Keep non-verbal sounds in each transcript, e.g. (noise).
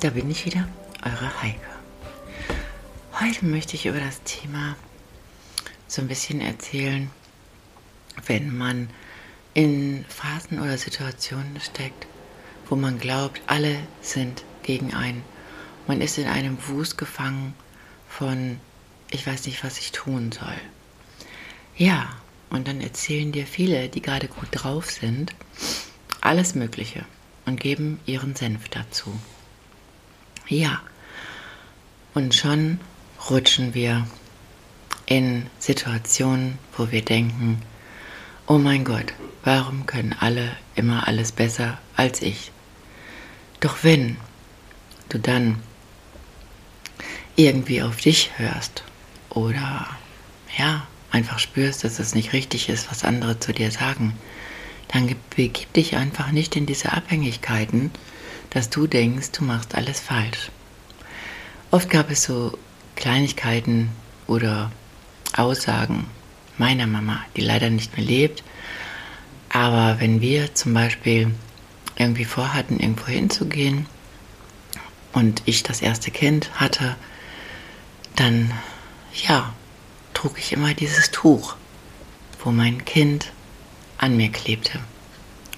Da bin ich wieder, eure Heike. Heute möchte ich über das Thema so ein bisschen erzählen, wenn man in Phasen oder Situationen steckt, wo man glaubt, alle sind gegen einen. Man ist in einem Wust gefangen von, ich weiß nicht, was ich tun soll. Ja, und dann erzählen dir viele, die gerade gut drauf sind, alles Mögliche und geben ihren Senf dazu. Ja, und schon rutschen wir in Situationen, wo wir denken, oh mein Gott, warum können alle immer alles besser als ich? Doch wenn du dann irgendwie auf dich hörst oder ja, einfach spürst, dass es nicht richtig ist, was andere zu dir sagen, dann begib dich einfach nicht in diese Abhängigkeiten, dass du denkst, du machst alles falsch. Oft gab es so Kleinigkeiten oder Aussagen meiner Mama, die leider nicht mehr lebt. Aber wenn wir zum Beispiel irgendwie vorhatten, irgendwo hinzugehen und ich das erste Kind hatte, dann ja, trug ich immer dieses Tuch, wo mein Kind an mir klebte.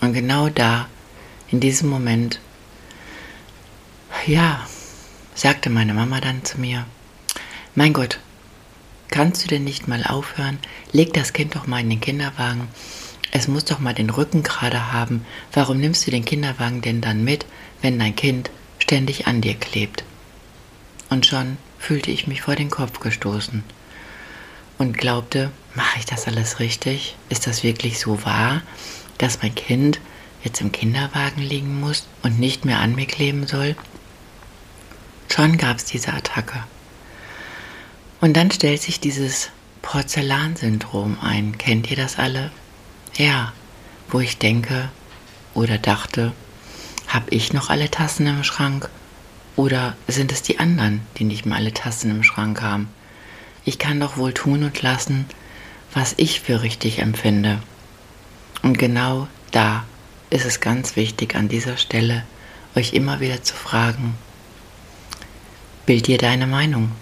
Und genau da, in diesem Moment, ja, sagte meine Mama dann zu mir, mein Gott, kannst du denn nicht mal aufhören? Leg das Kind doch mal in den Kinderwagen. Es muss doch mal den Rücken gerade haben. Warum nimmst du den Kinderwagen denn dann mit, wenn dein Kind ständig an dir klebt? Und schon fühlte ich mich vor den Kopf gestoßen und glaubte, mache ich das alles richtig? Ist das wirklich so wahr, dass mein Kind jetzt im Kinderwagen liegen muss und nicht mehr an mir kleben soll? Schon gab es diese Attacke. Und dann stellt sich dieses Porzellansyndrom ein. Kennt ihr das alle? Ja, wo ich denke oder dachte, habe ich noch alle Tassen im Schrank? Oder sind es die anderen, die nicht mehr alle Tassen im Schrank haben? Ich kann doch wohl tun und lassen, was ich für richtig empfinde. Und genau da ist es ganz wichtig an dieser Stelle, euch immer wieder zu fragen, bild dir deine Meinung.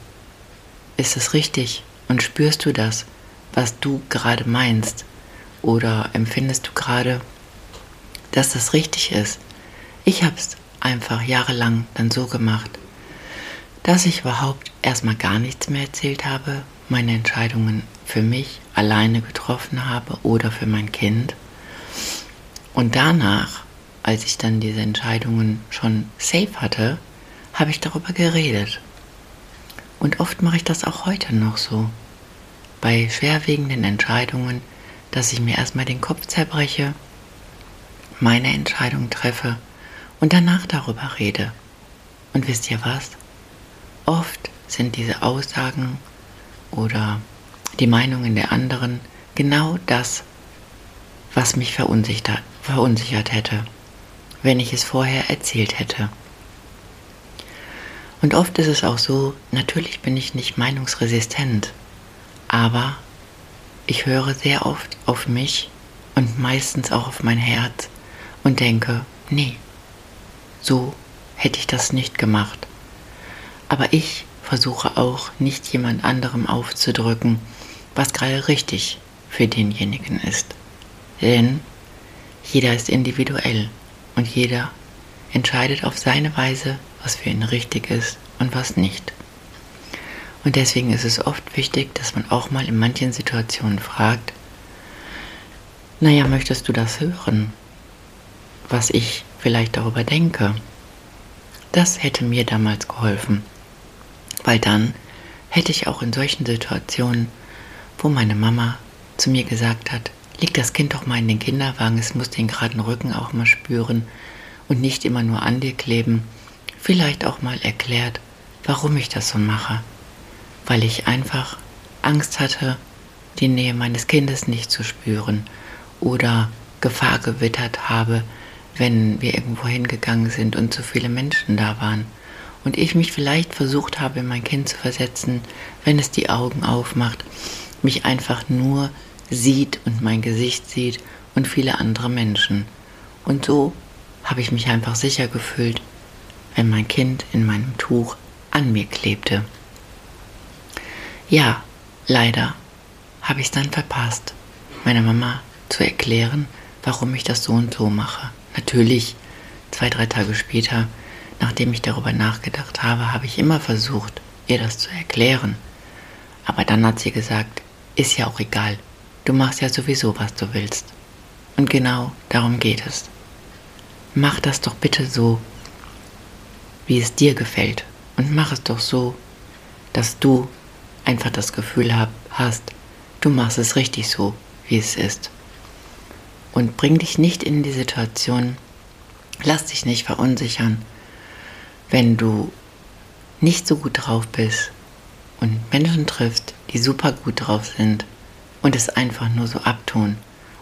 Ist es richtig und spürst du das, was du gerade meinst? Oder empfindest du gerade, dass das richtig ist? Ich habe es einfach jahrelang dann so gemacht, dass ich überhaupt erstmal gar nichts mehr erzählt habe, meine Entscheidungen für mich alleine getroffen habe oder für mein Kind. Und danach, als ich dann diese Entscheidungen schon safe hatte, habe ich darüber geredet. Und oft mache ich das auch heute noch so. Bei schwerwiegenden Entscheidungen, dass ich mir erstmal den Kopf zerbreche, meine Entscheidung treffe und danach darüber rede. Und wisst ihr was? Oft sind diese Aussagen oder die Meinungen der anderen genau das, was mich verunsichert, verunsichert hätte, wenn ich es vorher erzählt hätte. Und oft ist es auch so, natürlich bin ich nicht meinungsresistent, aber ich höre sehr oft auf mich und meistens auch auf mein Herz und denke, nee, so hätte ich das nicht gemacht. Aber ich versuche auch nicht jemand anderem aufzudrücken, was gerade richtig für denjenigen ist. Denn jeder ist individuell und jeder entscheidet auf seine Weise, was für ihn richtig ist und was nicht. Und deswegen ist es oft wichtig, dass man auch mal in manchen Situationen fragt, naja, möchtest du das hören, was ich vielleicht darüber denke? Das hätte mir damals geholfen weil dann hätte ich auch in solchen Situationen, wo meine Mama zu mir gesagt hat, leg das Kind doch mal in den Kinderwagen, es muss den geraden Rücken auch mal spüren und nicht immer nur an dir kleben. Vielleicht auch mal erklärt, warum ich das so mache. Weil ich einfach Angst hatte, die Nähe meines Kindes nicht zu spüren oder Gefahr gewittert habe, wenn wir irgendwo hingegangen sind und zu viele Menschen da waren. Und ich mich vielleicht versucht habe, in mein Kind zu versetzen, wenn es die Augen aufmacht, mich einfach nur sieht und mein Gesicht sieht und viele andere Menschen. Und so habe ich mich einfach sicher gefühlt, wenn mein Kind in meinem Tuch an mir klebte. Ja, leider habe ich es dann verpasst, meiner Mama zu erklären, warum ich das so und so mache. Natürlich, zwei, drei Tage später, nachdem ich darüber nachgedacht habe, habe ich immer versucht, ihr das zu erklären. Aber dann hat sie gesagt, ist ja auch egal, du machst ja sowieso, was du willst. Und genau darum geht es. Mach das doch bitte so, wie es dir gefällt. Und mach es doch so, dass du einfach das Gefühl hab, hast, du machst es richtig so, wie es ist und bring dich nicht in die Situation, lass dich nicht verunsichern, wenn du nicht so gut drauf bist und Menschen triffst, die super gut drauf sind und es einfach nur so abtun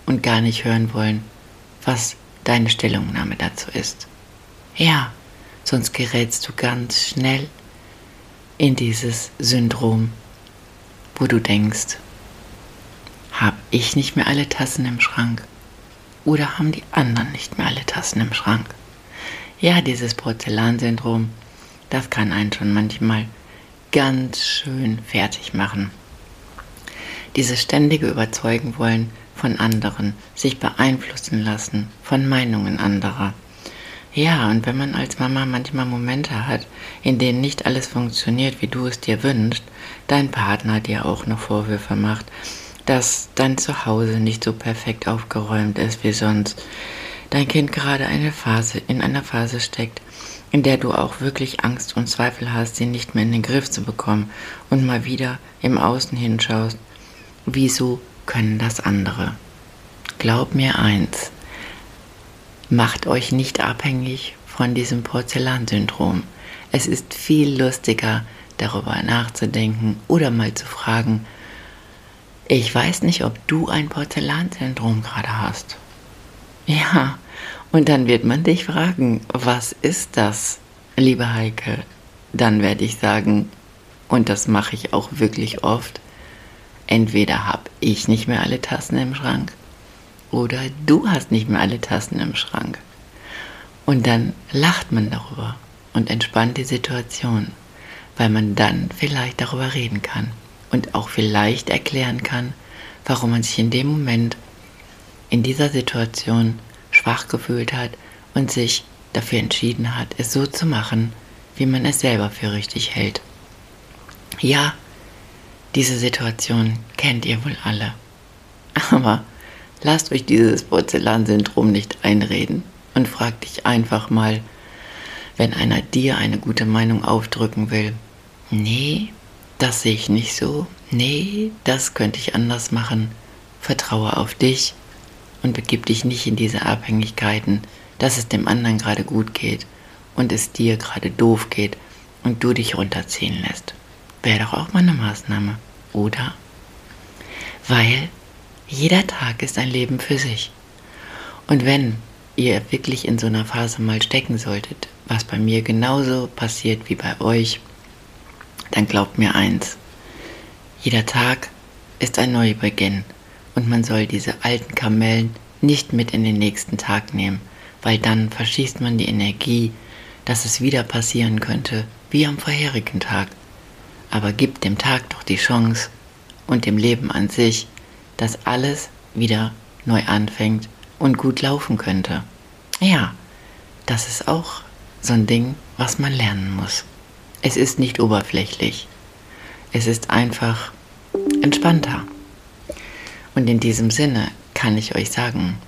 und gar nicht hören wollen, was deine Stellungnahme dazu ist. Ja, sonst gerätst du ganz schnell in dieses Syndrom, wo du denkst, habe ich nicht mehr alle Tassen im Schrank? Oder haben die anderen nicht mehr alle Tassen im Schrank? Ja, dieses Porzellansyndrom, das kann einen schon manchmal ganz schön fertig machen. Dieses ständige Überzeugen wollen von anderen, sich beeinflussen lassen von Meinungen anderer. Ja, und wenn man als Mama manchmal Momente hat, in denen nicht alles funktioniert, wie du es dir wünschst, dein Partner dir auch noch Vorwürfe macht, dass dein Zuhause nicht so perfekt aufgeräumt ist wie sonst. Dein Kind gerade eine Phase, in einer Phase steckt, in der du auch wirklich Angst und Zweifel hast, sie nicht mehr in den Griff zu bekommen und mal wieder im Außen hinschaust. Wieso können das andere? Glaub mir eins, macht euch nicht abhängig von diesem Porzellansyndrom. Es ist viel lustiger, darüber nachzudenken oder mal zu fragen, ich weiß nicht, ob du ein Porzellansyndrom gerade hast. Ja, und dann wird man dich fragen, was ist das, liebe Heike? Dann werde ich sagen, und das mache ich auch wirklich oft, entweder habe ich nicht mehr alle Tassen im Schrank oder du hast nicht mehr alle Tassen im Schrank. Und dann lacht man darüber und entspannt die Situation, weil man dann vielleicht darüber reden kann und auch vielleicht erklären kann, warum man sich in dem Moment, in dieser Situation schwach gefühlt hat und sich dafür entschieden hat, es so zu machen, wie man es selber für richtig hält. Ja, diese Situation kennt ihr wohl alle. (laughs) Aber lasst euch dieses Porzellansyndrom nicht einreden und fragt dich einfach mal, wenn einer dir eine gute Meinung aufdrücken will, nee, das sehe ich nicht so, nee, das könnte ich anders machen. Vertraue auf dich und begib dich nicht in diese Abhängigkeiten, dass es dem anderen gerade gut geht und es dir gerade doof geht und du dich runterziehen lässt. Wäre doch auch mal eine Maßnahme, oder? Weil jeder Tag ist ein Leben für sich. Und wenn ihr wirklich in so einer Phase mal stecken solltet, was bei mir genauso passiert wie bei euch, dann glaubt mir eins, jeder Tag ist ein Neubeginn und man soll diese alten Kamellen nicht mit in den nächsten Tag nehmen, weil dann verschießt man die Energie, dass es wieder passieren könnte, wie am vorherigen Tag. Aber gibt dem Tag doch die Chance und dem Leben an sich, dass alles wieder neu anfängt und gut laufen könnte. Ja, das ist auch so ein Ding, was man lernen muss. Es ist nicht oberflächlich. Es ist einfach entspannter. Und in diesem Sinne kann ich euch sagen,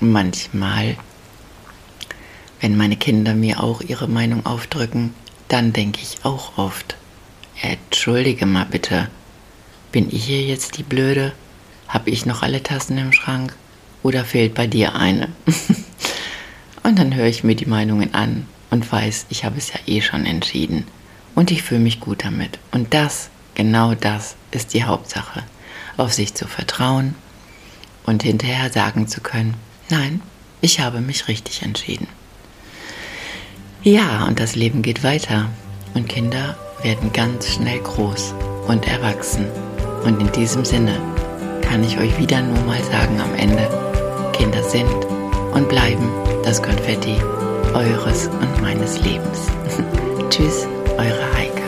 manchmal, wenn meine Kinder mir auch ihre Meinung aufdrücken, dann denke ich auch oft, entschuldige mal bitte, bin ich hier jetzt die Blöde Habe ich noch alle Tassen im Schrank oder fehlt bei dir eine? (laughs) und dann höre ich mir die Meinungen an und weiß, ich habe es ja eh schon entschieden. Und ich fühle mich gut damit. Und das, genau das, ist die Hauptsache. Auf sich zu vertrauen und hinterher sagen zu können, nein, ich habe mich richtig entschieden. Ja, und das Leben geht weiter. Und Kinder werden ganz schnell groß und erwachsen. Und in diesem Sinne kann ich euch wieder nur mal sagen am Ende, Kinder sind und bleiben das Konfetti eures und meines Lebens. (laughs) Tschüss, eure Heike.